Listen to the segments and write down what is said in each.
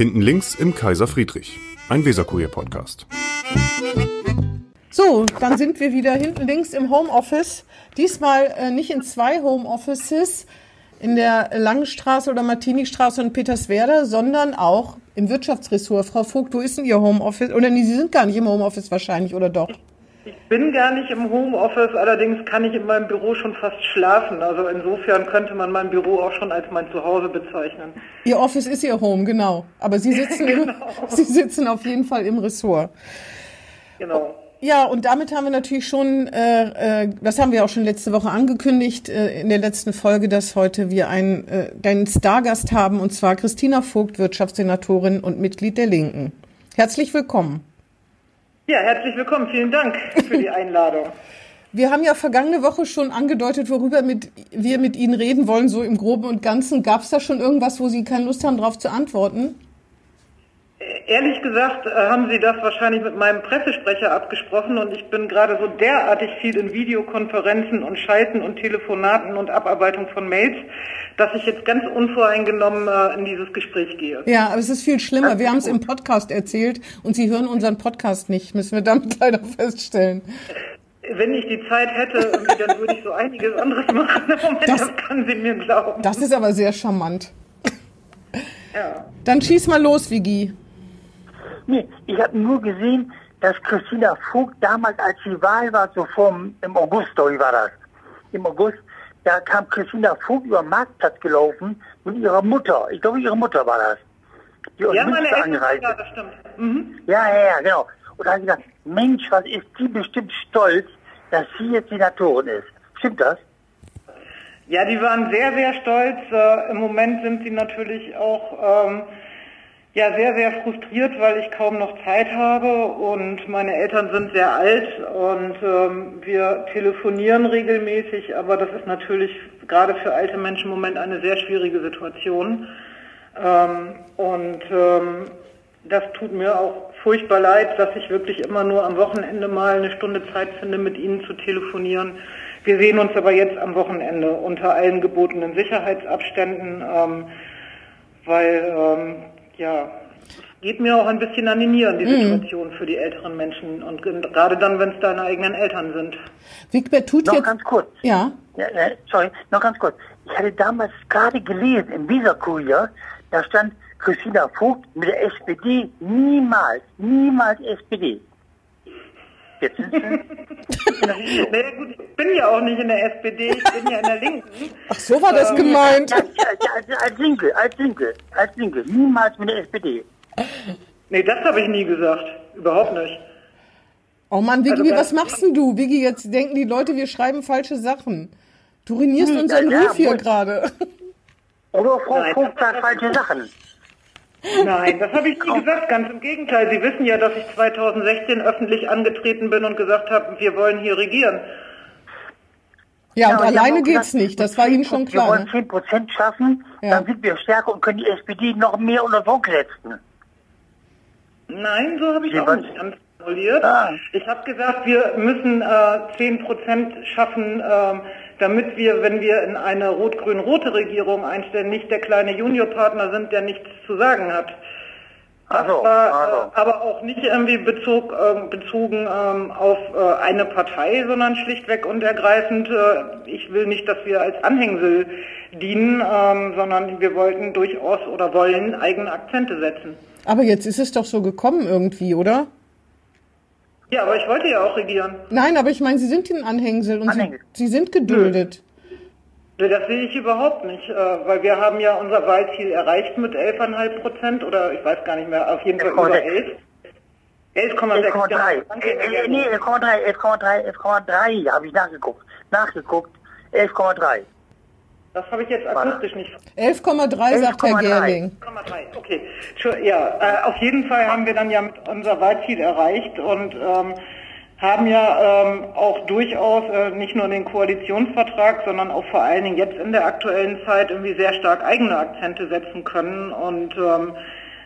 Hinten links im Kaiser Friedrich, ein Weserkurier-Podcast. So, dann sind wir wieder hinten links im Homeoffice. Diesmal äh, nicht in zwei Homeoffices, in der Langenstraße oder Martini-Straße und Peterswerda, sondern auch im Wirtschaftsressort. Frau Vogt, wo ist denn Ihr Homeoffice? Oder nee, Sie sind gar nicht im Homeoffice wahrscheinlich, oder doch? Ich bin gar nicht im Homeoffice, allerdings kann ich in meinem Büro schon fast schlafen. Also insofern könnte man mein Büro auch schon als mein Zuhause bezeichnen. Ihr Office ist Ihr Home, genau. Aber Sie sitzen, genau. Sie sitzen auf jeden Fall im Ressort. Genau. Ja, und damit haben wir natürlich schon, äh, äh, das haben wir auch schon letzte Woche angekündigt, äh, in der letzten Folge, dass heute wir einen, äh, einen Stargast haben, und zwar Christina Vogt, Wirtschaftssenatorin und Mitglied der Linken. Herzlich willkommen. Ja, herzlich willkommen. Vielen Dank für die Einladung. Wir haben ja vergangene Woche schon angedeutet, worüber mit, wir mit Ihnen reden wollen, so im Groben und Ganzen. Gab es da schon irgendwas, wo Sie keine Lust haben, darauf zu antworten? Ehrlich gesagt äh, haben Sie das wahrscheinlich mit meinem Pressesprecher abgesprochen und ich bin gerade so derartig viel in Videokonferenzen und Schalten und Telefonaten und Abarbeitung von Mails, dass ich jetzt ganz unvoreingenommen äh, in dieses Gespräch gehe. Ja, aber es ist viel schlimmer. Wir haben es im Podcast erzählt und Sie hören unseren Podcast nicht, müssen wir damit leider feststellen. Wenn ich die Zeit hätte, dann würde ich so einiges anderes machen. Moment, das, das kann Sie mir glauben. Das ist aber sehr charmant. Ja. Dann schieß mal los, Vigi. Nee, ich habe nur gesehen, dass Christina Vogt damals, als die Wahl war, so vom, im August, glaube ich, war das. Im August, da kam Christina Vogt über den Marktplatz gelaufen mit ihrer Mutter. Ich glaube, ihre Mutter war das. Die ja, meine Eltern, ja, das stimmt. Mhm. Ja, ja, ja, genau. Und da habe ich gedacht, Mensch, was ist die bestimmt stolz, dass sie jetzt Senatorin ist. Stimmt das? Ja, die waren sehr, sehr stolz. Äh, Im Moment sind sie natürlich auch ähm, ja, sehr, sehr frustriert, weil ich kaum noch Zeit habe und meine Eltern sind sehr alt und ähm, wir telefonieren regelmäßig, aber das ist natürlich gerade für alte Menschen im Moment eine sehr schwierige Situation. Ähm, und ähm, das tut mir auch furchtbar leid, dass ich wirklich immer nur am Wochenende mal eine Stunde Zeit finde, mit Ihnen zu telefonieren. Wir sehen uns aber jetzt am Wochenende unter allen gebotenen Sicherheitsabständen, ähm, weil ähm, ja, geht mir auch ein bisschen an die Nieren, die mhm. Situation für die älteren Menschen. Und gerade dann, wenn es deine eigenen Eltern sind. Wigbert tut noch jetzt... ganz kurz. Ja. ja. Sorry, noch ganz kurz. Ich hatte damals gerade gelesen im Weserkurier, da stand Christina Vogt mit der SPD niemals, niemals SPD. Jetzt sind Sie naja, gut, ich bin ja auch nicht in der SPD, ich bin ja in der Linken. Ach, so war das ähm, gemeint. Ja, als, als Linke, als Linke, als Linke, niemals mit der SPD. Nee, das habe ich nie gesagt. Überhaupt nicht. Oh Mann, Vigi, also, was machst denn du? Vigi, jetzt denken die Leute, wir schreiben falsche Sachen. Du ruinierst hm, unseren ja, Ruf hier gerade. Oder Frau Vogt sagt falsche Sachen. Nein, das habe ich nie gesagt. Ganz im Gegenteil. Sie wissen ja, dass ich 2016 öffentlich angetreten bin und gesagt habe, wir wollen hier regieren. Ja, und ja, alleine geht's gesagt, nicht. Das war Ihnen schon klar. Wir wollen 10 Prozent schaffen, ja. dann sind wir stärker und können die SPD noch mehr unter Druck setzen. Nein, so habe ich Sie auch nicht formuliert. Ah. Ich habe gesagt, wir müssen äh, 10 Prozent schaffen, äh, damit wir, wenn wir in eine rot-grün-rote Regierung einstellen, nicht der kleine Juniorpartner sind, der nichts zu sagen hat. Das also, war also. Aber auch nicht irgendwie bezog, äh, bezogen ähm, auf äh, eine Partei, sondern schlichtweg und ergreifend, äh, ich will nicht, dass wir als Anhängsel dienen, ähm, sondern wir wollten durchaus oder wollen eigene Akzente setzen. Aber jetzt ist es doch so gekommen irgendwie, oder? Ja, aber ich wollte ja auch regieren. Nein, aber ich meine, Sie sind ein Anhängsel und Anhängsel. Sie, Sie sind geduldet. Nö. Das sehe ich überhaupt nicht, äh, weil wir haben ja unser Wahlziel erreicht mit 11,5 Prozent oder ich weiß gar nicht mehr, auf jeden Fall über 11. 11,6. 11,3. Nee, 11,3, 11,3, 11,3 habe ich nachgeguckt. Nachgeguckt. 11,3. Das habe ich jetzt akustisch nicht. 11,3 sagt Herr Gerling. 11,3, okay. Ja, äh, auf jeden Fall haben wir dann ja mit unser Wahlziel erreicht und ähm, haben ja ähm, auch durchaus äh, nicht nur den Koalitionsvertrag, sondern auch vor allen Dingen jetzt in der aktuellen Zeit irgendwie sehr stark eigene Akzente setzen können. Und ähm,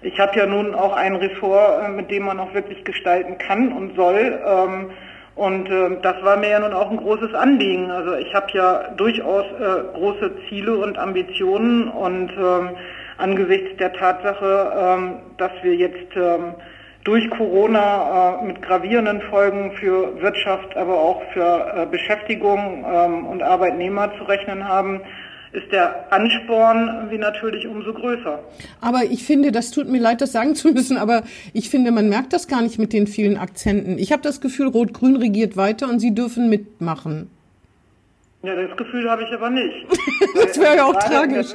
ich habe ja nun auch ein Ressort, äh, mit dem man auch wirklich gestalten kann und soll. Ähm, und äh, das war mir ja nun auch ein großes Anliegen. Also ich habe ja durchaus äh, große Ziele und Ambitionen und ähm, angesichts der Tatsache, ähm, dass wir jetzt ähm, durch Corona äh, mit gravierenden Folgen für Wirtschaft, aber auch für äh, Beschäftigung ähm, und Arbeitnehmer zu rechnen haben, ist der Ansporn wie natürlich umso größer. Aber ich finde, das tut mir leid, das sagen zu müssen, aber ich finde, man merkt das gar nicht mit den vielen Akzenten. Ich habe das Gefühl, Rot-Grün regiert weiter und Sie dürfen mitmachen. Ja, das Gefühl habe ich aber nicht. das wäre ja auch tragisch.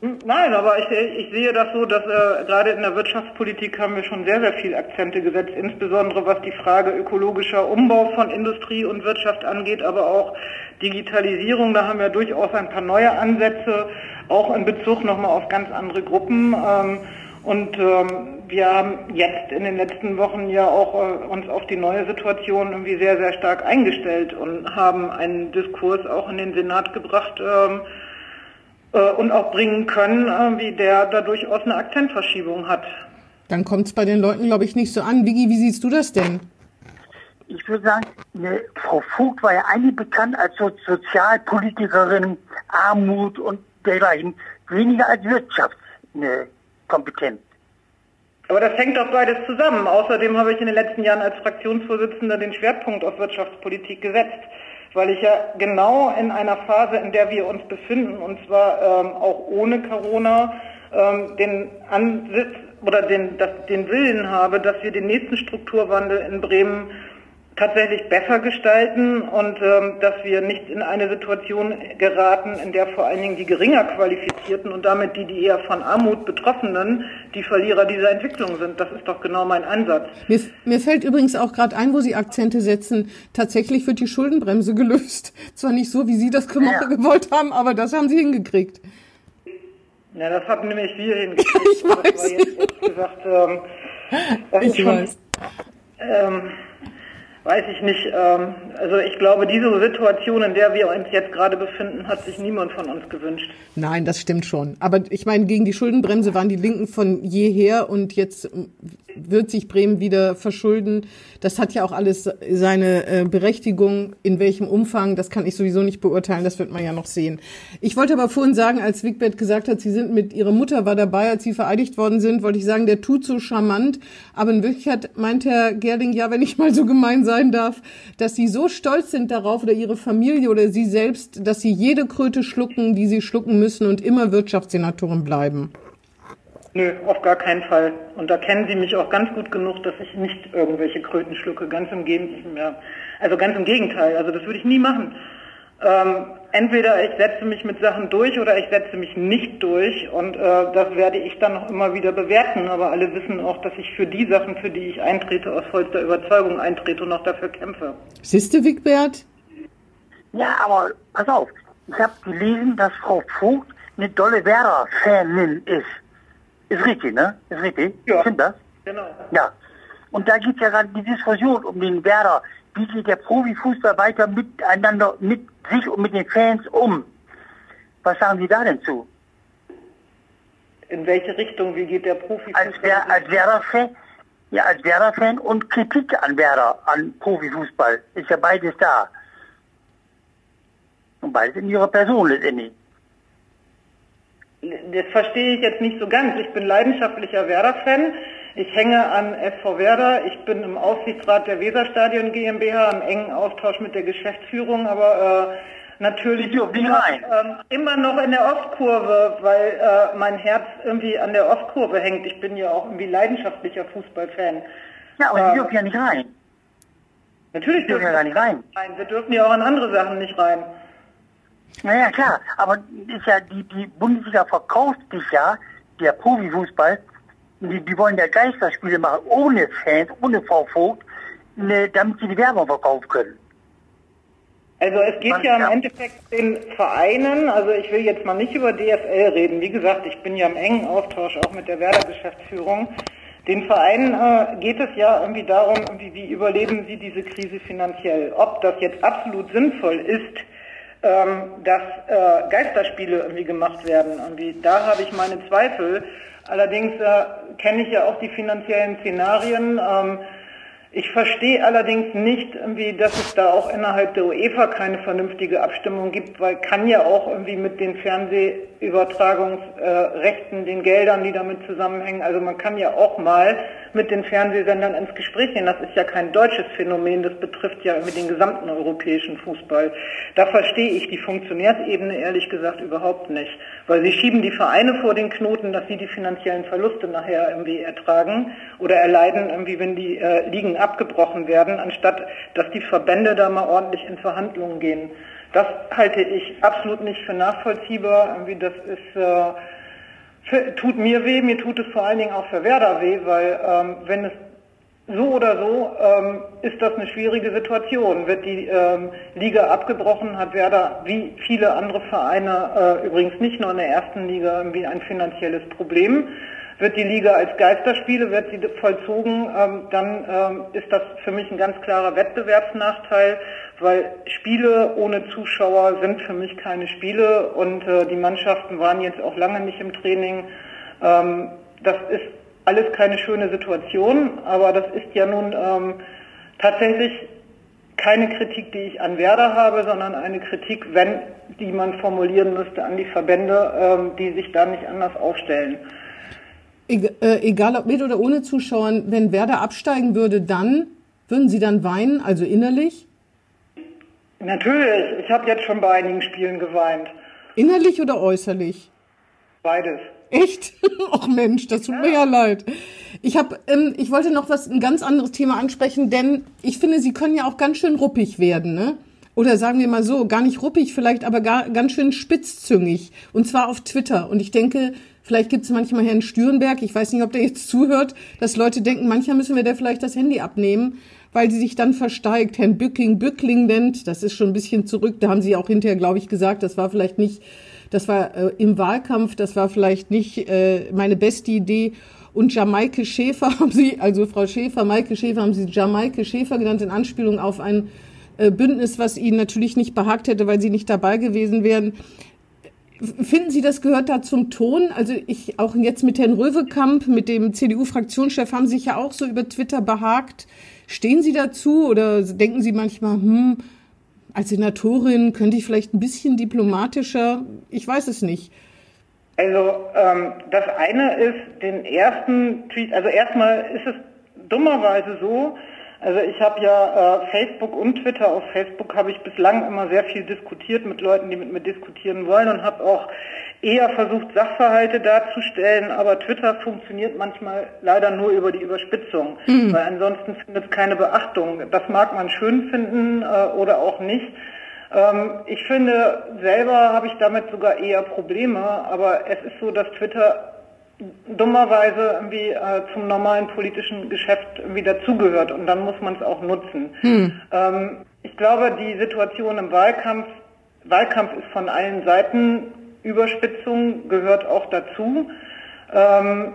Nein, aber ich, ich sehe das so, dass äh, gerade in der Wirtschaftspolitik haben wir schon sehr, sehr viel Akzente gesetzt, insbesondere was die Frage ökologischer Umbau von Industrie und Wirtschaft angeht, aber auch Digitalisierung. Da haben wir durchaus ein paar neue Ansätze, auch in Bezug nochmal auf ganz andere Gruppen. Ähm, und ähm, wir haben jetzt in den letzten Wochen ja auch äh, uns auf die neue Situation irgendwie sehr, sehr stark eingestellt und haben einen Diskurs auch in den Senat gebracht, ähm, äh, und auch bringen können, äh, wie der da durchaus eine Akzentverschiebung hat. Dann kommt es bei den Leuten, glaube ich, nicht so an. Vigi, wie siehst du das denn? Ich würde sagen, ne, Frau Vogt war ja eigentlich bekannt als so Sozialpolitikerin, Armut und dergleichen, weniger als wirtschaftskompetent. Aber das hängt doch beides zusammen. Außerdem habe ich in den letzten Jahren als Fraktionsvorsitzender den Schwerpunkt auf Wirtschaftspolitik gesetzt weil ich ja genau in einer Phase, in der wir uns befinden, und zwar ähm, auch ohne Corona, ähm, den Ansitz oder den, das, den Willen habe, dass wir den nächsten Strukturwandel in Bremen tatsächlich besser gestalten und ähm, dass wir nicht in eine Situation geraten, in der vor allen Dingen die geringer qualifizierten und damit die, die eher von Armut betroffenen, die Verlierer dieser Entwicklung sind. Das ist doch genau mein Ansatz. Mir, mir fällt übrigens auch gerade ein, wo Sie Akzente setzen, tatsächlich wird die Schuldenbremse gelöst. Zwar nicht so, wie Sie das ja. gewollt haben, aber das haben Sie hingekriegt. Ja, das haben nämlich wir hingekriegt. ich weiß. Das war jetzt, gesagt, ähm, ich schon, weiß. Ähm, weiß ich nicht. Ähm, also ich glaube, diese Situation, in der wir uns jetzt gerade befinden, hat sich niemand von uns gewünscht. Nein, das stimmt schon. Aber ich meine, gegen die Schuldenbremse waren die Linken von jeher und jetzt wird sich Bremen wieder verschulden. Das hat ja auch alles seine äh, Berechtigung. In welchem Umfang, das kann ich sowieso nicht beurteilen. Das wird man ja noch sehen. Ich wollte aber vorhin sagen, als Wigbert gesagt hat, Sie sind mit Ihrer Mutter war dabei, als Sie vereidigt worden sind, wollte ich sagen, der tut so charmant. Aber in Wirklichkeit meint Herr Gerling, ja, wenn ich mal so gemein sein darf, dass Sie so stolz sind darauf oder Ihre Familie oder Sie selbst, dass Sie jede Kröte schlucken, die Sie schlucken müssen und immer Wirtschaftssenatorin bleiben. Nö, auf gar keinen Fall. Und da kennen Sie mich auch ganz gut genug, dass ich nicht irgendwelche Kröten schlucke. Ganz im Gegenteil. Also ganz im Gegenteil. Also das würde ich nie machen. Ähm, entweder ich setze mich mit Sachen durch oder ich setze mich nicht durch und äh, das werde ich dann noch immer wieder bewerten. Aber alle wissen auch, dass ich für die Sachen, für die ich eintrete, aus vollster Überzeugung eintrete und auch dafür kämpfe. Siehste, Wigbert? Ja, aber pass auf. Ich habe gelesen, dass Frau Vogt eine dolle Werder-Fanin ist. Ist richtig, ne? Ist richtig? Ja. Stimmt das? Genau. Ja. Und da geht ja gerade die Diskussion um den Werder. Wie geht der Profifußball weiter miteinander, mit sich und mit den Fans um? Was sagen Sie da denn zu? In welche Richtung? Wie geht der Profifußball? Als, Wer als Werder-Fan? Ja, als Werder-Fan und Kritik an Werder, an Profifußball. Ist ja beides da. Und beides in ihrer Person letztendlich. Das verstehe ich jetzt nicht so ganz. Ich bin leidenschaftlicher Werder-Fan. Ich hänge an SV Werder. Ich bin im Aufsichtsrat der Weserstadion GmbH im engen Austausch mit der Geschäftsführung, aber äh, natürlich immer, äh, immer, noch in der Ostkurve, weil äh, mein Herz irgendwie an der Ostkurve hängt. Ich bin ja auch irgendwie leidenschaftlicher Fußballfan. Ja, aber Sie dürfen ja nicht rein. Natürlich dürfen wir ja gar nicht rein. rein. Wir dürfen ja auch an andere Sachen nicht rein. Naja, klar, aber ist ja die, die Bundesliga verkauft sich ja, der Profifußball, die, die wollen ja Geisterspiele machen, ohne Fans, ohne Frau Vogt, ne, damit sie die Werbung verkaufen können. Also es geht Man, ja im ja. Endeffekt den Vereinen, also ich will jetzt mal nicht über DFL reden, wie gesagt, ich bin ja im engen Austausch auch mit der Werder-Geschäftsführung. Den Vereinen äh, geht es ja irgendwie darum, irgendwie, wie überleben sie diese Krise finanziell. Ob das jetzt absolut sinnvoll ist, ähm, dass äh, Geisterspiele irgendwie gemacht werden. Irgendwie, da habe ich meine Zweifel. Allerdings äh, kenne ich ja auch die finanziellen Szenarien. Ähm, Ich verstehe allerdings nicht, irgendwie, dass es da auch innerhalb der UEFA keine vernünftige Abstimmung gibt, weil kann ja auch irgendwie mit den Fernsehübertragungsrechten, äh, den Geldern, die damit zusammenhängen, also man kann ja auch mal mit den Fernsehsendern ins Gespräch gehen. Das ist ja kein deutsches Phänomen, das betrifft ja irgendwie den gesamten europäischen Fußball. Da verstehe ich die Funktionärsebene ehrlich gesagt überhaupt nicht, weil sie schieben die Vereine vor den Knoten, dass sie die finanziellen Verluste nachher irgendwie ertragen oder erleiden, irgendwie, wenn die äh, Ligen abgebrochen werden, anstatt dass die Verbände da mal ordentlich in Verhandlungen gehen. Das halte ich absolut nicht für nachvollziehbar. Irgendwie das ist äh, tut mir weh, mir tut es vor allen Dingen auch für Werder weh, weil ähm, wenn es so oder so ähm, ist das eine schwierige Situation. Wird die ähm, Liga abgebrochen, hat Werder wie viele andere Vereine, äh, übrigens nicht nur in der ersten Liga, irgendwie ein finanzielles Problem. Wird die Liga als Geisterspiele, wird sie vollzogen, ähm, dann ähm, ist das für mich ein ganz klarer Wettbewerbsnachteil, weil Spiele ohne Zuschauer sind für mich keine Spiele und äh, die Mannschaften waren jetzt auch lange nicht im Training. Ähm, das ist alles keine schöne Situation, aber das ist ja nun ähm, tatsächlich keine Kritik, die ich an Werder habe, sondern eine Kritik, wenn die man formulieren müsste, an die Verbände, ähm, die sich da nicht anders aufstellen. Äh, egal ob mit oder ohne Zuschauern, wenn Werder absteigen würde, dann würden Sie dann weinen, also innerlich? Natürlich. Ich habe jetzt schon bei einigen Spielen geweint. Innerlich oder äußerlich? Beides. Echt? Ach Mensch, das tut ja. mir ja leid. Ich habe, ähm, ich wollte noch was ein ganz anderes Thema ansprechen, denn ich finde, Sie können ja auch ganz schön ruppig werden, ne? Oder sagen wir mal so, gar nicht ruppig vielleicht, aber gar, ganz schön spitzzüngig. Und zwar auf Twitter. Und ich denke, Vielleicht gibt es manchmal Herrn Stürenberg, ich weiß nicht, ob der jetzt zuhört, dass Leute denken, manchmal müssen wir der vielleicht das Handy abnehmen, weil sie sich dann versteigt, Herrn Bücking Bückling nennt. Das ist schon ein bisschen zurück. Da haben sie auch hinterher, glaube ich, gesagt, das war vielleicht nicht, das war äh, im Wahlkampf, das war vielleicht nicht äh, meine beste Idee. Und Jamaike Schäfer haben sie, also Frau Schäfer, Maike Schäfer haben sie Jamaike Schäfer genannt in Anspielung auf ein äh, Bündnis, was ihnen natürlich nicht behagt hätte, weil sie nicht dabei gewesen wären. Finden Sie, das gehört da zum Ton? Also ich auch jetzt mit Herrn Röwekamp, mit dem CDU-Fraktionschef, haben sich ja auch so über Twitter behagt. Stehen Sie dazu oder denken Sie manchmal, hm, als Senatorin könnte ich vielleicht ein bisschen diplomatischer? Ich weiß es nicht. Also ähm, das eine ist den ersten Tweet, also erstmal ist es dummerweise so, also ich habe ja äh, Facebook und Twitter. Auf Facebook habe ich bislang immer sehr viel diskutiert mit Leuten, die mit mir diskutieren wollen und habe auch eher versucht, Sachverhalte darzustellen. Aber Twitter funktioniert manchmal leider nur über die Überspitzung, mhm. weil ansonsten findet es keine Beachtung. Das mag man schön finden äh, oder auch nicht. Ähm, ich finde, selber habe ich damit sogar eher Probleme, aber es ist so, dass Twitter dummerweise irgendwie äh, zum normalen politischen Geschäft irgendwie dazugehört und dann muss man es auch nutzen. Hm. Ähm, ich glaube, die Situation im Wahlkampf, Wahlkampf ist von allen Seiten, Überspitzung gehört auch dazu. Ähm,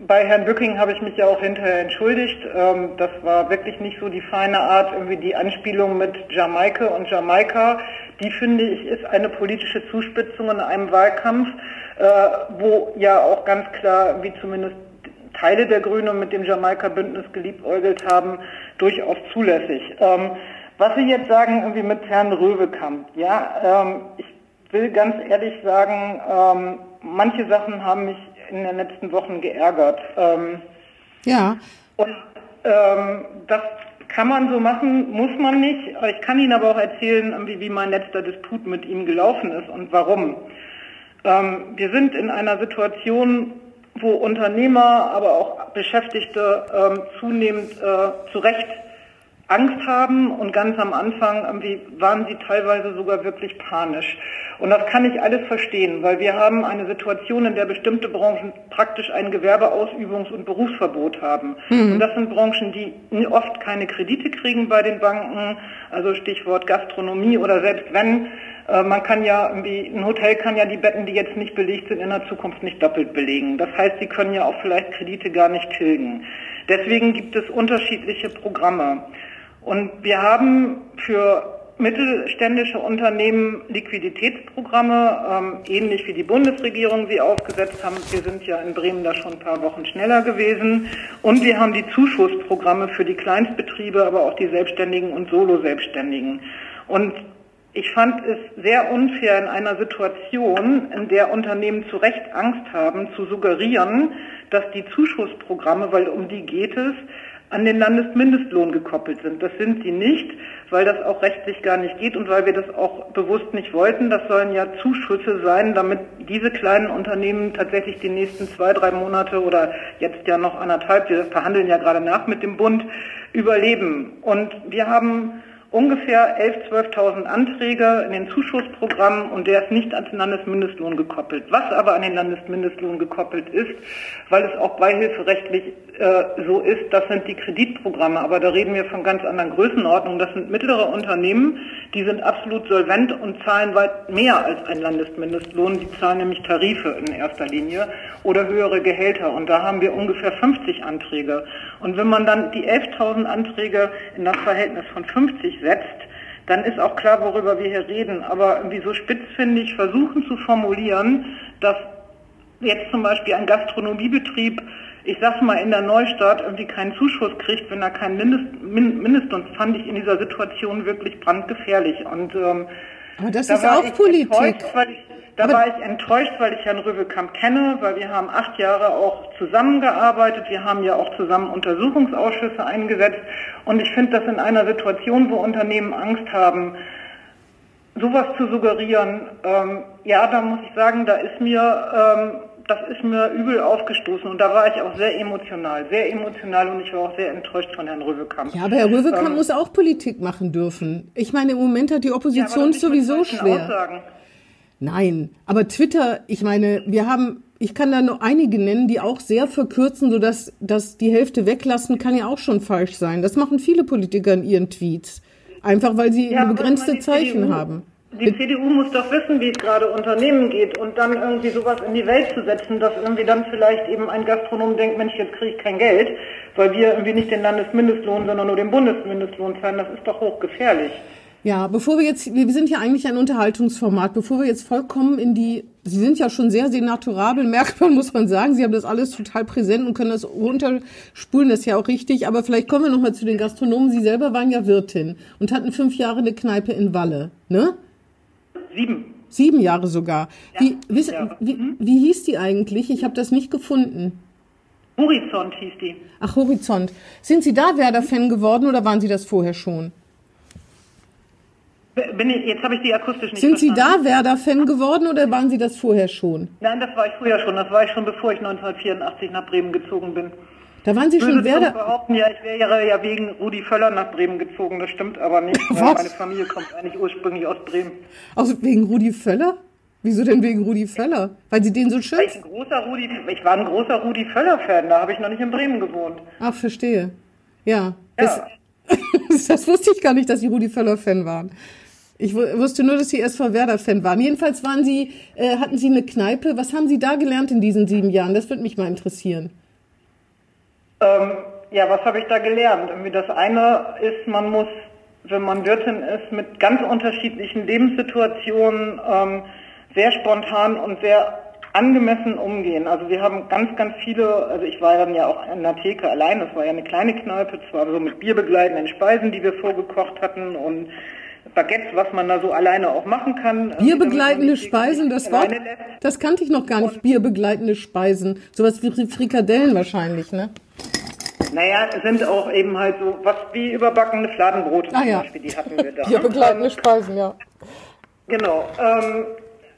bei Herrn Bücking habe ich mich ja auch hinterher entschuldigt. Ähm, das war wirklich nicht so die feine Art, irgendwie die Anspielung mit Jamaika und Jamaika. Die finde ich ist eine politische Zuspitzung in einem Wahlkampf. Äh, wo ja auch ganz klar, wie zumindest Teile der Grünen mit dem Jamaika-Bündnis geliebäugelt haben, durchaus zulässig. Ähm, was Sie jetzt sagen, irgendwie mit Herrn Röwekamp, ja, ähm, ich will ganz ehrlich sagen, ähm, manche Sachen haben mich in den letzten Wochen geärgert. Ähm, ja. Und ähm, das kann man so machen, muss man nicht. Ich kann Ihnen aber auch erzählen, wie mein letzter Disput mit ihm gelaufen ist und warum. Ähm, wir sind in einer Situation, wo Unternehmer, aber auch Beschäftigte ähm, zunehmend äh, zu Recht Angst haben und ganz am Anfang irgendwie waren sie teilweise sogar wirklich panisch. Und das kann ich alles verstehen, weil wir haben eine Situation, in der bestimmte Branchen praktisch ein Gewerbeausübungs- und Berufsverbot haben. Mhm. Und das sind Branchen, die oft keine Kredite kriegen bei den Banken, also Stichwort Gastronomie oder selbst wenn, äh, man kann ja ein Hotel kann ja die Betten, die jetzt nicht belegt sind, in der Zukunft nicht doppelt belegen. Das heißt, sie können ja auch vielleicht Kredite gar nicht tilgen. Deswegen gibt es unterschiedliche Programme. Und wir haben für mittelständische Unternehmen Liquiditätsprogramme, ähm, ähnlich wie die Bundesregierung sie aufgesetzt haben. Wir sind ja in Bremen da schon ein paar Wochen schneller gewesen. Und wir haben die Zuschussprogramme für die Kleinstbetriebe, aber auch die Selbstständigen und Solo-Selbstständigen. Und ich fand es sehr unfair in einer Situation, in der Unternehmen zu Recht Angst haben, zu suggerieren, dass die Zuschussprogramme, weil um die geht es, an den Landesmindestlohn gekoppelt sind. Das sind sie nicht, weil das auch rechtlich gar nicht geht und weil wir das auch bewusst nicht wollten. Das sollen ja Zuschüsse sein, damit diese kleinen Unternehmen tatsächlich die nächsten zwei, drei Monate oder jetzt ja noch anderthalb, wir verhandeln ja gerade nach mit dem Bund, überleben. Und wir haben ungefähr 11.000, 12.000 Anträge in den Zuschussprogrammen und der ist nicht an den Landesmindestlohn gekoppelt. Was aber an den Landesmindestlohn gekoppelt ist, weil es auch beihilferechtlich äh, so ist, das sind die Kreditprogramme, aber da reden wir von ganz anderen Größenordnungen. Das sind mittlere Unternehmen, die sind absolut solvent und zahlen weit mehr als ein Landesmindestlohn. Die zahlen nämlich Tarife in erster Linie oder höhere Gehälter und da haben wir ungefähr 50 Anträge. Und wenn man dann die 11.000 Anträge in das Verhältnis von 50 setzt, dann ist auch klar, worüber wir hier reden. Aber irgendwie so spitzfindig versuchen zu formulieren, dass jetzt zum Beispiel ein Gastronomiebetrieb, ich sag's mal, in der Neustadt irgendwie keinen Zuschuss kriegt, wenn er keinen Mindest, Mindestlohn, fand ich in dieser Situation wirklich brandgefährlich. Und ähm, aber das da ist auch Politik. Da Aber war ich enttäuscht, weil ich Herrn Röwekamp kenne, weil wir haben acht Jahre auch zusammengearbeitet. Wir haben ja auch zusammen Untersuchungsausschüsse eingesetzt. Und ich finde das in einer Situation, wo Unternehmen Angst haben, sowas zu suggerieren, ähm, ja, da muss ich sagen, da ist mir, ähm, das ist mir übel aufgestoßen und da war ich auch sehr emotional, sehr emotional und ich war auch sehr enttäuscht von Herrn Röwekamp. Ja, aber Herr Röwekamp ähm, muss auch Politik machen dürfen. Ich meine, im Moment hat die Opposition ja, sowieso schwer. Aussagen. Nein, aber Twitter, ich meine, wir haben, ich kann da nur einige nennen, die auch sehr verkürzen, sodass dass die Hälfte weglassen, kann ja auch schon falsch sein. Das machen viele Politiker in ihren Tweets. Einfach weil sie ja, begrenzte Zeichen CDU, haben. Die CDU muss doch wissen, wie es gerade Unternehmen geht und dann irgendwie sowas in die Welt zu setzen, dass irgendwie dann vielleicht eben ein Gastronom denkt, Mensch, jetzt kriege ich kein Geld, weil wir irgendwie nicht den Landesmindestlohn, sondern nur den Bundesmindestlohn zahlen. Das ist doch hochgefährlich. Ja, bevor wir jetzt, wir sind ja eigentlich ein Unterhaltungsformat, bevor wir jetzt vollkommen in die, Sie sind ja schon sehr senatorabel, merkt man, muss man sagen, Sie haben das alles total präsent und können das runterspulen, das ist ja auch richtig, aber vielleicht kommen wir nochmal zu den Gastronomen. Sie selber waren ja Wirtin und hatten fünf Jahre eine Kneipe in Walle, ne? Sieben. Sieben Jahre sogar. Ja, wie, wiss, Jahre. Wie, mhm. wie hieß die eigentlich? Ich habe das nicht gefunden. Horizont hieß die. Ach, Horizont. Sind Sie da Werder-Fan geworden oder waren Sie das vorher schon? Bin ich, jetzt habe ich die akustisch nicht Sind verstanden. Sie da Werder-Fan geworden oder waren Sie das vorher schon? Nein, das war ich früher schon. Das war ich schon, bevor ich 1984 nach Bremen gezogen bin. Da waren Sie schon Werder... behaupten, ja, ich wäre ja wegen Rudi Völler nach Bremen gezogen. Das stimmt aber nicht. Was? Meine Familie kommt eigentlich ursprünglich aus Bremen. Aus wegen Rudi Völler? Wieso denn wegen Rudi Völler? Weil Sie den so schön... Ich, Rudi, ich war ein großer Rudi Völler-Fan. Da habe ich noch nicht in Bremen gewohnt. Ach, verstehe. Ja. ja. Das, das wusste ich gar nicht, dass Sie Rudi Völler-Fan waren. Ich wusste nur, dass Sie SV Werder-Fan waren. Jedenfalls waren Sie, äh, hatten Sie eine Kneipe. Was haben Sie da gelernt in diesen sieben Jahren? Das würde mich mal interessieren. Ähm, ja, was habe ich da gelernt? Irgendwie das eine ist, man muss, wenn man Wirtin ist, mit ganz unterschiedlichen Lebenssituationen ähm, sehr spontan und sehr angemessen umgehen. Also wir haben ganz, ganz viele, also ich war dann ja auch in der Theke allein, das war ja eine kleine Kneipe, zwar so mit bierbegleitenden Speisen, die wir vorgekocht hatten und Baguette, was man da so alleine auch machen kann. Ähm, Bierbegleitende Speisen, das Wort, das kannte ich noch gar nicht. Bierbegleitende Speisen, sowas wie Frikadellen wahrscheinlich, ne? Naja, sind auch eben halt so was wie überbackene Fladenbrote ah, zum ja. Beispiel, die hatten wir da. Bierbegleitende Speisen, ja. Genau. Ähm,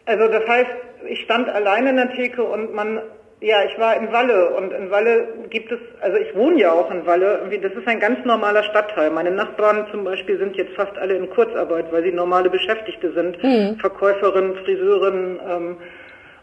also das heißt, ich stand alleine in der Theke und man ja, ich war in Walle und in Walle gibt es, also ich wohne ja auch in Walle, das ist ein ganz normaler Stadtteil. Meine Nachbarn zum Beispiel sind jetzt fast alle in Kurzarbeit, weil sie normale Beschäftigte sind, mhm. Verkäuferinnen, Friseurinnen ähm,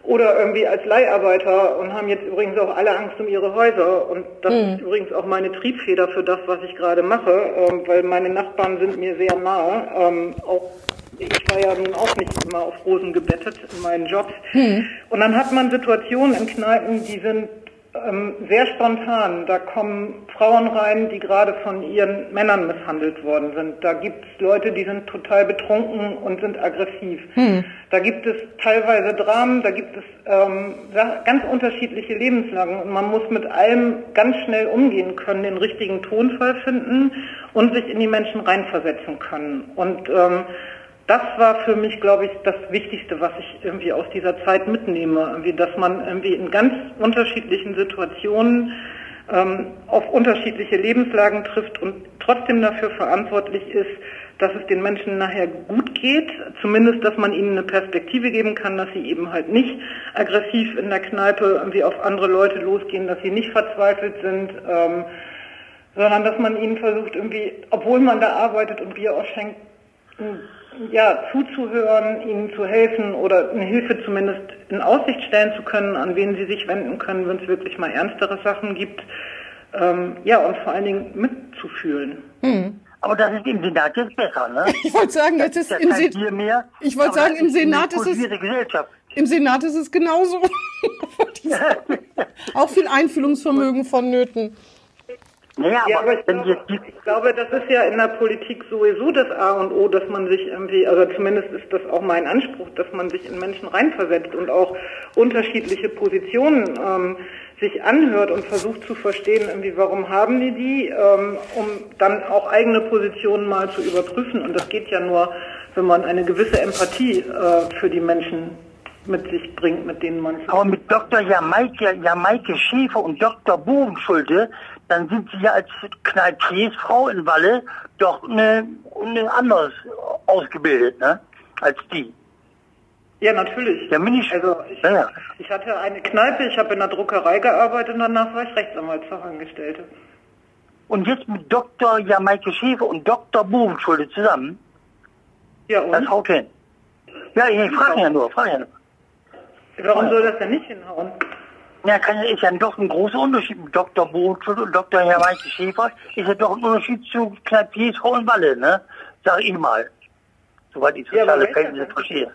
oder irgendwie als Leiharbeiter und haben jetzt übrigens auch alle Angst um ihre Häuser. Und das mhm. ist übrigens auch meine Triebfeder für das, was ich gerade mache, ähm, weil meine Nachbarn sind mir sehr nahe, ähm, auch ich war ja nun auch nicht immer auf Rosen gebettet in meinen Jobs. Hm. Und dann hat man Situationen in Kneipen, die sind ähm, sehr spontan. Da kommen Frauen rein, die gerade von ihren Männern misshandelt worden sind. Da gibt es Leute, die sind total betrunken und sind aggressiv. Hm. Da gibt es teilweise Dramen, da gibt es ähm, ganz unterschiedliche Lebenslagen. Und man muss mit allem ganz schnell umgehen können, den richtigen Tonfall finden und sich in die Menschen reinversetzen können. Und ähm, das war für mich, glaube ich, das Wichtigste, was ich irgendwie aus dieser Zeit mitnehme, irgendwie, dass man irgendwie in ganz unterschiedlichen Situationen ähm, auf unterschiedliche Lebenslagen trifft und trotzdem dafür verantwortlich ist, dass es den Menschen nachher gut geht, zumindest, dass man ihnen eine Perspektive geben kann, dass sie eben halt nicht aggressiv in der Kneipe irgendwie auf andere Leute losgehen, dass sie nicht verzweifelt sind, ähm, sondern dass man ihnen versucht irgendwie, obwohl man da arbeitet und Bier ausschenkt, ja, zuzuhören, ihnen zu helfen oder eine Hilfe zumindest in Aussicht stellen zu können, an wen sie sich wenden können, wenn es wirklich mal ernstere Sachen gibt. Ähm, ja, und vor allen Dingen mitzufühlen. Hm. Aber das ist im Senat jetzt besser, ne? Ich wollte sagen, jetzt ist, im Senat. Ich wollte sagen, im Senat ist es. Im Senat ist es genauso. Auch viel Einfühlungsvermögen vonnöten. Naja, ja, aber, aber ich, glaube, ich glaube, das ist ja in der Politik sowieso das A und O, dass man sich irgendwie, also zumindest ist das auch mein Anspruch, dass man sich in Menschen reinversetzt und auch unterschiedliche Positionen ähm, sich anhört und versucht zu verstehen, irgendwie, warum haben die die, ähm, um dann auch eigene Positionen mal zu überprüfen. Und das geht ja nur, wenn man eine gewisse Empathie äh, für die Menschen mit sich bringt, mit denen man. Aber mit Dr. Jamaike, Jamaike Schäfer und Dr. Bogenschulte dann sind Sie ja als Kneippiersfrau in Walle doch eine, eine anders ausgebildet, ne? Als die. Ja, natürlich. Ja, bin ich, also ich, ja. ich hatte eine Kneipe, ich habe in der Druckerei gearbeitet und danach war ich Rechtsanwaltsfachangestellte. Und jetzt mit Dr. Jamaike Schäfer und Dr. Bogenschulde zusammen? Ja, und? Das haut hin. Ja, ich frage ja nur, frage ja nur. Warum soll das denn nicht hinhauen? Ja, kann, ist ja doch ein großer Unterschied mit Dr. Bothel und Dr. Herr Weiche Schäfer. Ist ja doch ein Unterschied zu Kneipiers und Walle, ne? Sag ich mal. Soweit ich soziale Verhältnisse verstehe.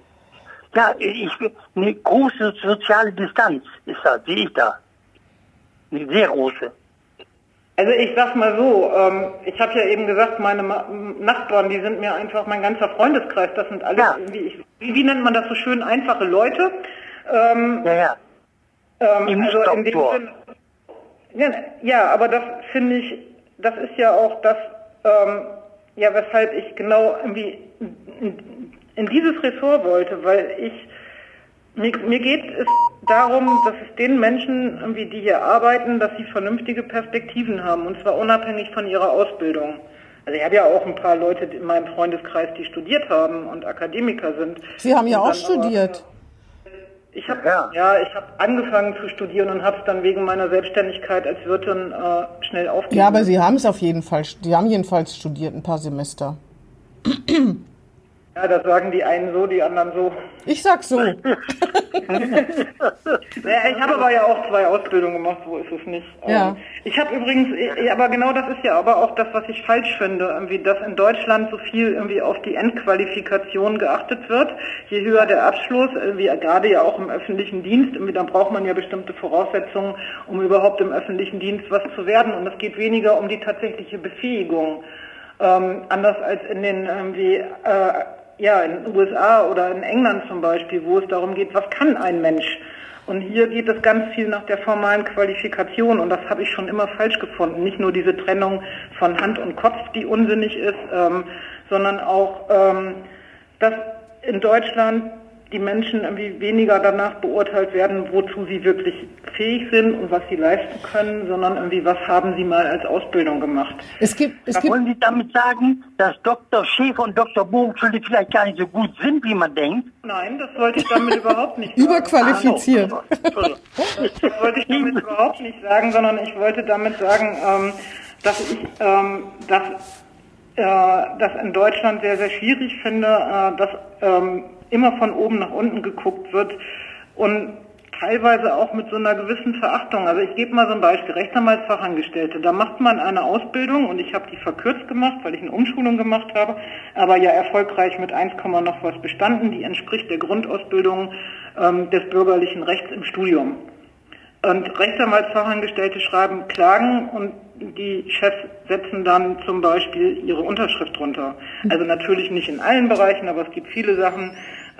Ja, ich, eine große soziale Distanz ist da, sehe ich da. Eine sehr große. Also ich sag mal so, ähm, ich habe ja eben gesagt, meine Ma Nachbarn, die sind mir einfach mein ganzer Freundeskreis, das sind alles ja. irgendwie, ich, wie, wie nennt man das so schön, einfache Leute. Ähm, ja, ja. Ähm, also in dem Sinn, ja, ja, aber das finde ich, das ist ja auch das, ähm, ja, weshalb ich genau irgendwie in, in dieses Ressort wollte, weil ich, mir, mir geht es darum, dass es den Menschen, irgendwie, die hier arbeiten, dass sie vernünftige Perspektiven haben, und zwar unabhängig von ihrer Ausbildung. Also ich habe ja auch ein paar Leute in meinem Freundeskreis, die studiert haben und Akademiker sind. Sie haben ja auch studiert. Ich habe ja. ja. ich habe angefangen zu studieren und habe es dann wegen meiner Selbstständigkeit als Wirtin äh, schnell aufgegeben. Ja, aber Sie haben es auf jeden Fall. Die haben jedenfalls studiert ein paar Semester. Ja, das sagen die einen so, die anderen so. Ich sag so. ich habe aber ja auch zwei Ausbildungen gemacht, so ist es nicht. Ja. Ähm, ich habe übrigens, aber genau das ist ja aber auch das, was ich falsch finde, irgendwie, dass in Deutschland so viel irgendwie auf die Endqualifikation geachtet wird. Je höher der Abschluss, irgendwie gerade ja auch im öffentlichen Dienst, irgendwie, dann braucht man ja bestimmte Voraussetzungen, um überhaupt im öffentlichen Dienst was zu werden. Und es geht weniger um die tatsächliche Befähigung. Ähm, anders als in den irgendwie äh, ja, in den USA oder in England zum Beispiel, wo es darum geht, was kann ein Mensch? Und hier geht es ganz viel nach der formalen Qualifikation und das habe ich schon immer falsch gefunden. Nicht nur diese Trennung von Hand und Kopf, die unsinnig ist, ähm, sondern auch, ähm, dass in Deutschland die Menschen irgendwie weniger danach beurteilt werden, wozu sie wirklich fähig sind und was sie leisten können, sondern irgendwie, was haben sie mal als Ausbildung gemacht. Es gibt, es gibt Wollen Sie damit sagen, dass Dr. Schäfer und Dr. Bogenschulde vielleicht gar nicht so gut sind, wie man denkt? Nein, das wollte ich damit überhaupt nicht sagen. Überqualifiziert. das wollte ich damit überhaupt nicht sagen, sondern ich wollte damit sagen, ähm, dass ich ähm, dass, äh, das in Deutschland sehr, sehr schwierig finde, äh, dass ähm, immer von oben nach unten geguckt wird und teilweise auch mit so einer gewissen Verachtung. Also ich gebe mal so ein Beispiel, Rechtsanwaltsfachangestellte, da macht man eine Ausbildung und ich habe die verkürzt gemacht, weil ich eine Umschulung gemacht habe, aber ja erfolgreich mit 1, noch was bestanden, die entspricht der Grundausbildung ähm, des bürgerlichen Rechts im Studium. Und Rechtsanwaltsfachangestellte schreiben Klagen und die Chefs setzen dann zum Beispiel ihre Unterschrift drunter. Also natürlich nicht in allen Bereichen, aber es gibt viele Sachen,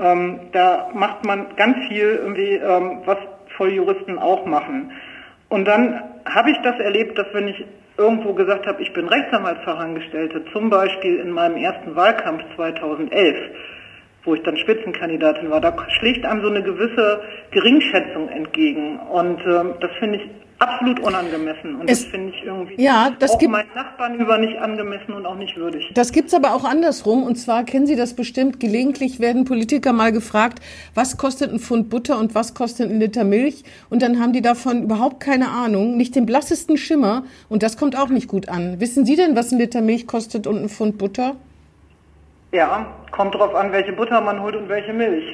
ähm, da macht man ganz viel irgendwie, ähm, was Volljuristen auch machen. Und dann habe ich das erlebt, dass wenn ich irgendwo gesagt habe, ich bin Rechtsanwaltsfachangestellte, zum Beispiel in meinem ersten Wahlkampf 2011, wo ich dann Spitzenkandidatin war, da schlägt einem so eine gewisse Geringschätzung entgegen. Und ähm, das finde ich absolut unangemessen. Und Es- das finde ich irgendwie Ja, das auch gibt- meinen Nachbarn über nicht angemessen und auch nicht würdig. Das gibt's aber auch andersrum. Und zwar kennen Sie das bestimmt. Gelegentlich werden Politiker mal gefragt, was kostet ein Pfund Butter und was kostet ein Liter Milch? Und dann haben die davon überhaupt keine Ahnung, nicht den blassesten Schimmer. Und das kommt auch nicht gut an. Wissen Sie denn, was ein Liter Milch kostet und ein Pfund Butter? Ja, kommt drauf an, welche Butter man holt und welche Milch.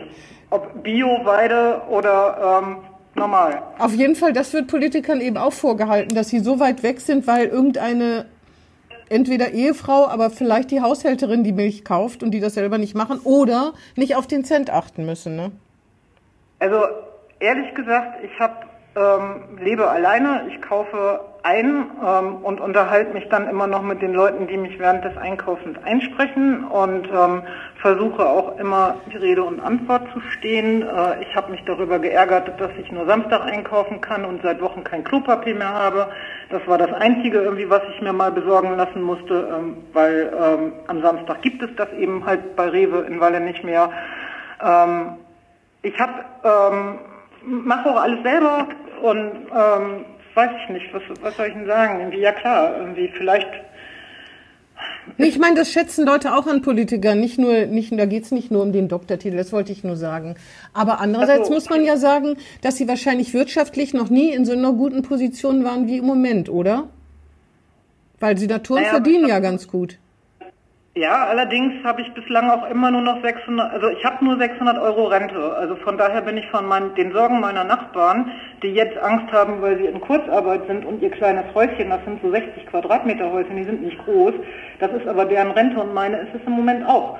Ob Bio, Weide oder ähm, normal. Auf jeden Fall, das wird Politikern eben auch vorgehalten, dass sie so weit weg sind, weil irgendeine entweder Ehefrau, aber vielleicht die Haushälterin die Milch kauft und die das selber nicht machen oder nicht auf den Cent achten müssen. Ne? Also ehrlich gesagt, ich hab, ähm, lebe alleine, ich kaufe ein ähm, und unterhalte mich dann immer noch mit den Leuten, die mich während des Einkaufens einsprechen und ähm, versuche auch immer die Rede und Antwort zu stehen. Äh, ich habe mich darüber geärgert, dass ich nur Samstag einkaufen kann und seit Wochen kein Klopapier mehr habe. Das war das Einzige irgendwie, was ich mir mal besorgen lassen musste, ähm, weil ähm, am Samstag gibt es das eben halt bei Rewe in Walle nicht mehr. Ähm, ich habe ähm, mache auch alles selber und ähm, weiß ich nicht, was, was soll ich denn sagen? Irgendwie, ja klar, irgendwie vielleicht Nee, ich meine, das schätzen Leute auch an Politikern. Nicht nur, nicht, da geht's nicht nur um den Doktortitel, das wollte ich nur sagen. Aber andererseits so. muss man ja sagen, dass sie wahrscheinlich wirtschaftlich noch nie in so einer guten Position waren wie im Moment, oder? Weil Senatoren Naja, verdienen ja ganz gut. Ja, allerdings habe ich bislang auch immer nur noch 600, also ich habe nur 600 Euro Rente. Also von daher bin ich von meinen, den Sorgen meiner Nachbarn, die jetzt Angst haben, weil sie in Kurzarbeit sind und ihr kleines Häuschen, das sind so 60 Quadratmeter Häuschen, die sind nicht groß. Das ist aber deren Rente und meine ist es im Moment auch.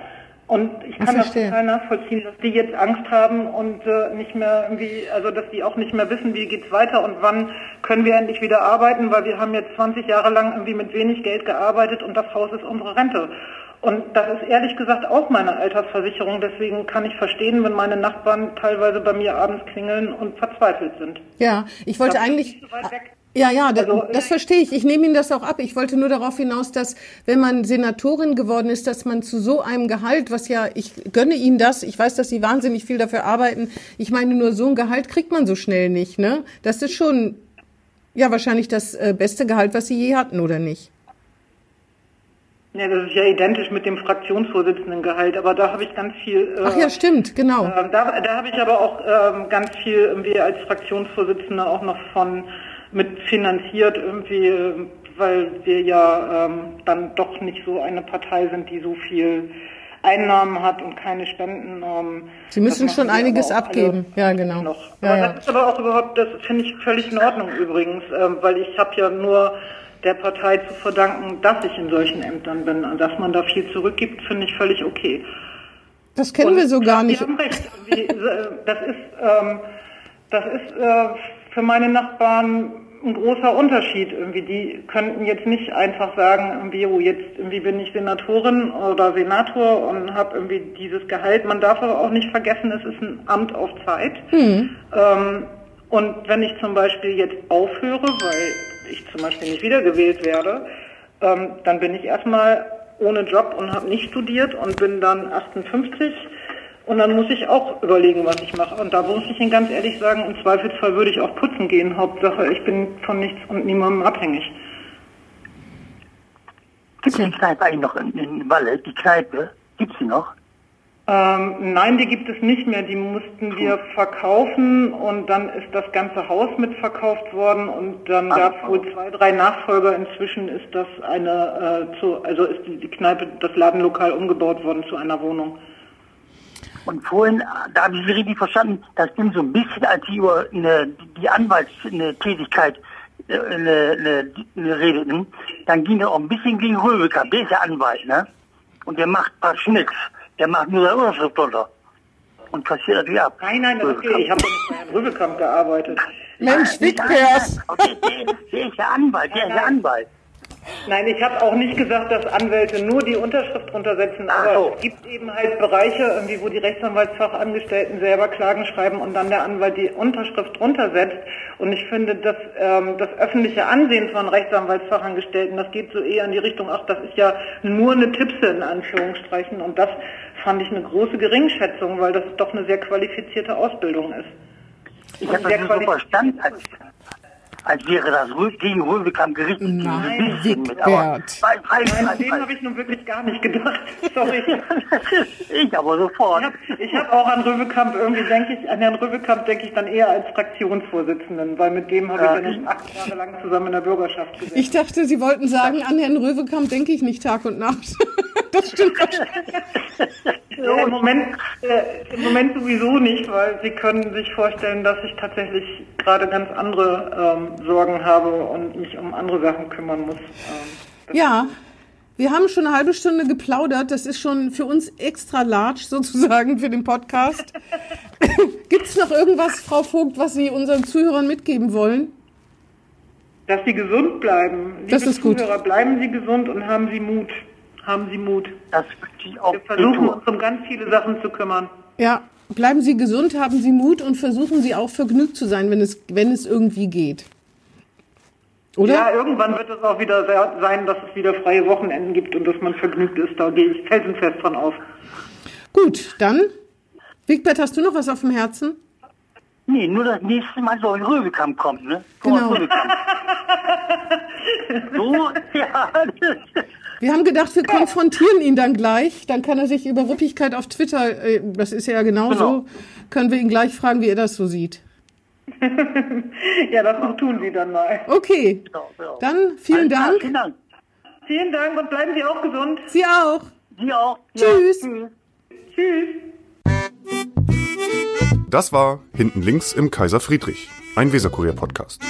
Und ich kann das verstehe. total nachvollziehen, dass die jetzt Angst haben und äh, nicht mehr irgendwie, also dass die auch nicht mehr wissen, wie geht's weiter und wann können wir endlich wieder arbeiten, weil wir haben jetzt 20 Jahre lang irgendwie mit wenig Geld gearbeitet und das Haus ist unsere Rente. Und das ist ehrlich gesagt auch meine Altersversicherung, deswegen kann ich verstehen, wenn meine Nachbarn teilweise bei mir abends klingeln und verzweifelt sind. Ja, ich wollte eigentlich. Ja, ja, Also, das verstehe ich. Ich nehme Ihnen das auch ab. Ich wollte nur darauf hinaus, dass wenn man Senatorin geworden ist, dass man zu so einem Gehalt, was ja, ich gönne Ihnen das, ich weiß, dass Sie wahnsinnig viel dafür arbeiten. Ich meine, nur so ein Gehalt kriegt man so schnell nicht, ne? Das ist schon, ja, wahrscheinlich das äh, beste Gehalt, was Sie je hatten, oder nicht? Ja, das ist ja identisch mit dem Fraktionsvorsitzendengehalt, aber da habe ich ganz viel. Äh, Ach ja, stimmt, genau. Ähm, da da habe ich aber auch ähm, ganz viel irgendwie als Fraktionsvorsitzende auch noch von mit finanziert irgendwie, äh, weil wir ja ähm, dann doch nicht so eine Partei sind, die so viel Einnahmen hat und keine Spenden. Ähm, Sie müssen schon einiges abgeben. Ja, genau. Noch. Ja, aber ja. das ist aber auch überhaupt, das finde ich völlig in Ordnung übrigens, ähm, weil ich habe ja nur der Partei zu verdanken, dass ich in solchen Ämtern bin. Und dass man da viel zurückgibt, finde ich völlig okay. Das kennen Und wir so gar Sie nicht. haben recht. Äh, das ist, ähm, das ist äh, für meine Nachbarn ein großer Unterschied. Irgendwie, die könnten jetzt nicht einfach sagen, irgendwie, oh, jetzt irgendwie bin ich Senatorin oder Senator und habe irgendwie dieses Gehalt. Man darf aber auch nicht vergessen, es ist ein Amt auf Zeit. Hm. Ähm, und wenn ich zum Beispiel jetzt aufhöre, weil ich zum Beispiel nicht wiedergewählt werde, ähm, dann bin ich erstmal ohne Job und habe nicht studiert und bin dann 58 und dann muss ich auch überlegen, was ich mache. Und da muss ich Ihnen ganz ehrlich sagen, im Zweifelsfall würde ich auch putzen gehen. Hauptsache, ich bin von nichts und niemandem abhängig. Gibt es die Kneipe eigentlich noch in, in Walle? Die Kneipe? Gibt sie noch? Ähm, nein, die gibt es nicht mehr. Die mussten wir verkaufen und dann ist das ganze Haus mitverkauft worden und dann gab es wohl zwei, drei Nachfolger. Inzwischen ist das eine, äh, zu, also ist die, die Kneipe, das Ladenlokal umgebaut worden zu einer Wohnung. Und vorhin, da habe ich Sie richtig verstanden, das ging so ein bisschen, als Sie über eine, die Anwaltstätigkeit äh, eine, eine, redeten, dann ging es auch ein bisschen gegen Röbekamp, der ist ja Anwalt, ne? Und der macht ein paar Schnicks, der macht nur seine Unterschrift drunter und kassiert natürlich ab. Nein, nein, das. Röbekamp. Ich habe bei Herrn Rübekamp gearbeitet. Mensch. Anwalt. Der, der, der ist ja Anwalt, der ist ja Anwalt. Nein, ich habe auch nicht gesagt, dass Anwälte nur die Unterschrift drunter setzen, Ach aber so. es gibt eben halt Bereiche, irgendwie, wo die Rechtsanwaltsfachangestellten selber Klagen schreiben und dann der Anwalt die Unterschrift drunter setzt. Und ich finde, dass ähm, das öffentliche Ansehen von Rechtsanwaltsfachangestellten, das geht so eher in die Richtung, ach, das ist ja nur eine Tippse in Anführungsstrichen. Und das fand ich eine große Geringschätzung, weil das doch eine sehr qualifizierte Ausbildung ist. Ich habe sehr das nur so verstanden, als, wäre das gegen. Nein, Dieses bisschen mit, aber- Wigbert. Weil- weil- Nein, weil- dem habe ich nun wirklich gar nicht gedacht. Sorry. ich aber sofort. Ich habe hab auch an Röwekamp irgendwie, denke ich, an Herrn Röwekamp denke ich dann eher als Fraktionsvorsitzenden, weil mit dem habe Ja. ich ja nun acht Jahre lang zusammen in der Bürgerschaft gesessen. Ich dachte, Sie wollten sagen, an Herrn Röwekamp denke ich nicht Tag und Nacht. Das stimmt ja, im, Moment, äh, Im Moment sowieso nicht, weil Sie können sich vorstellen, dass ich tatsächlich gerade ganz andere ähm, Sorgen habe und mich um andere Sachen kümmern muss. Ähm, Ja, wir haben schon eine halbe Stunde geplaudert. Das ist schon für uns extra large sozusagen für den Podcast. Gibt es noch irgendwas, Frau Vogt, was Sie unseren Zuhörern mitgeben wollen? dass Sie gesund bleiben. Das Liebe ist gut. Zuhörer, bleiben Sie gesund und haben Sie Mut. Haben Sie Mut. Das wünsche ich auch. Wir versuchen uns um ganz viele Sachen zu kümmern. Ja, bleiben Sie gesund, haben Sie Mut und versuchen Sie auch vergnügt zu sein, wenn es, wenn es irgendwie geht. Oder? Ja, irgendwann wird es auch wieder se- sein, dass es wieder freie Wochenenden gibt und dass man vergnügt ist. Da gehe ich felsenfest von aus. Gut, dann. Wigbert, hast du noch was auf dem Herzen? Nee, nur das nächste Mal soll Röwekamp kommen, ne? Genau. So, ja. Wir haben gedacht, wir konfrontieren ihn dann gleich. Dann kann er sich über Ruppigkeit auf Twitter, äh, das ist ja genauso, Genau. können wir ihn gleich fragen, wie er das so sieht. Ja, das tun Sie dann mal. Okay, dann vielen Dank. Vielen Dank. Vielen Dank und bleiben Sie auch gesund. Sie auch. Sie auch. Tschüss. Ja, Tschüss. Das war Hinten links im Kaiser Friedrich, ein Weserkurier-Podcast.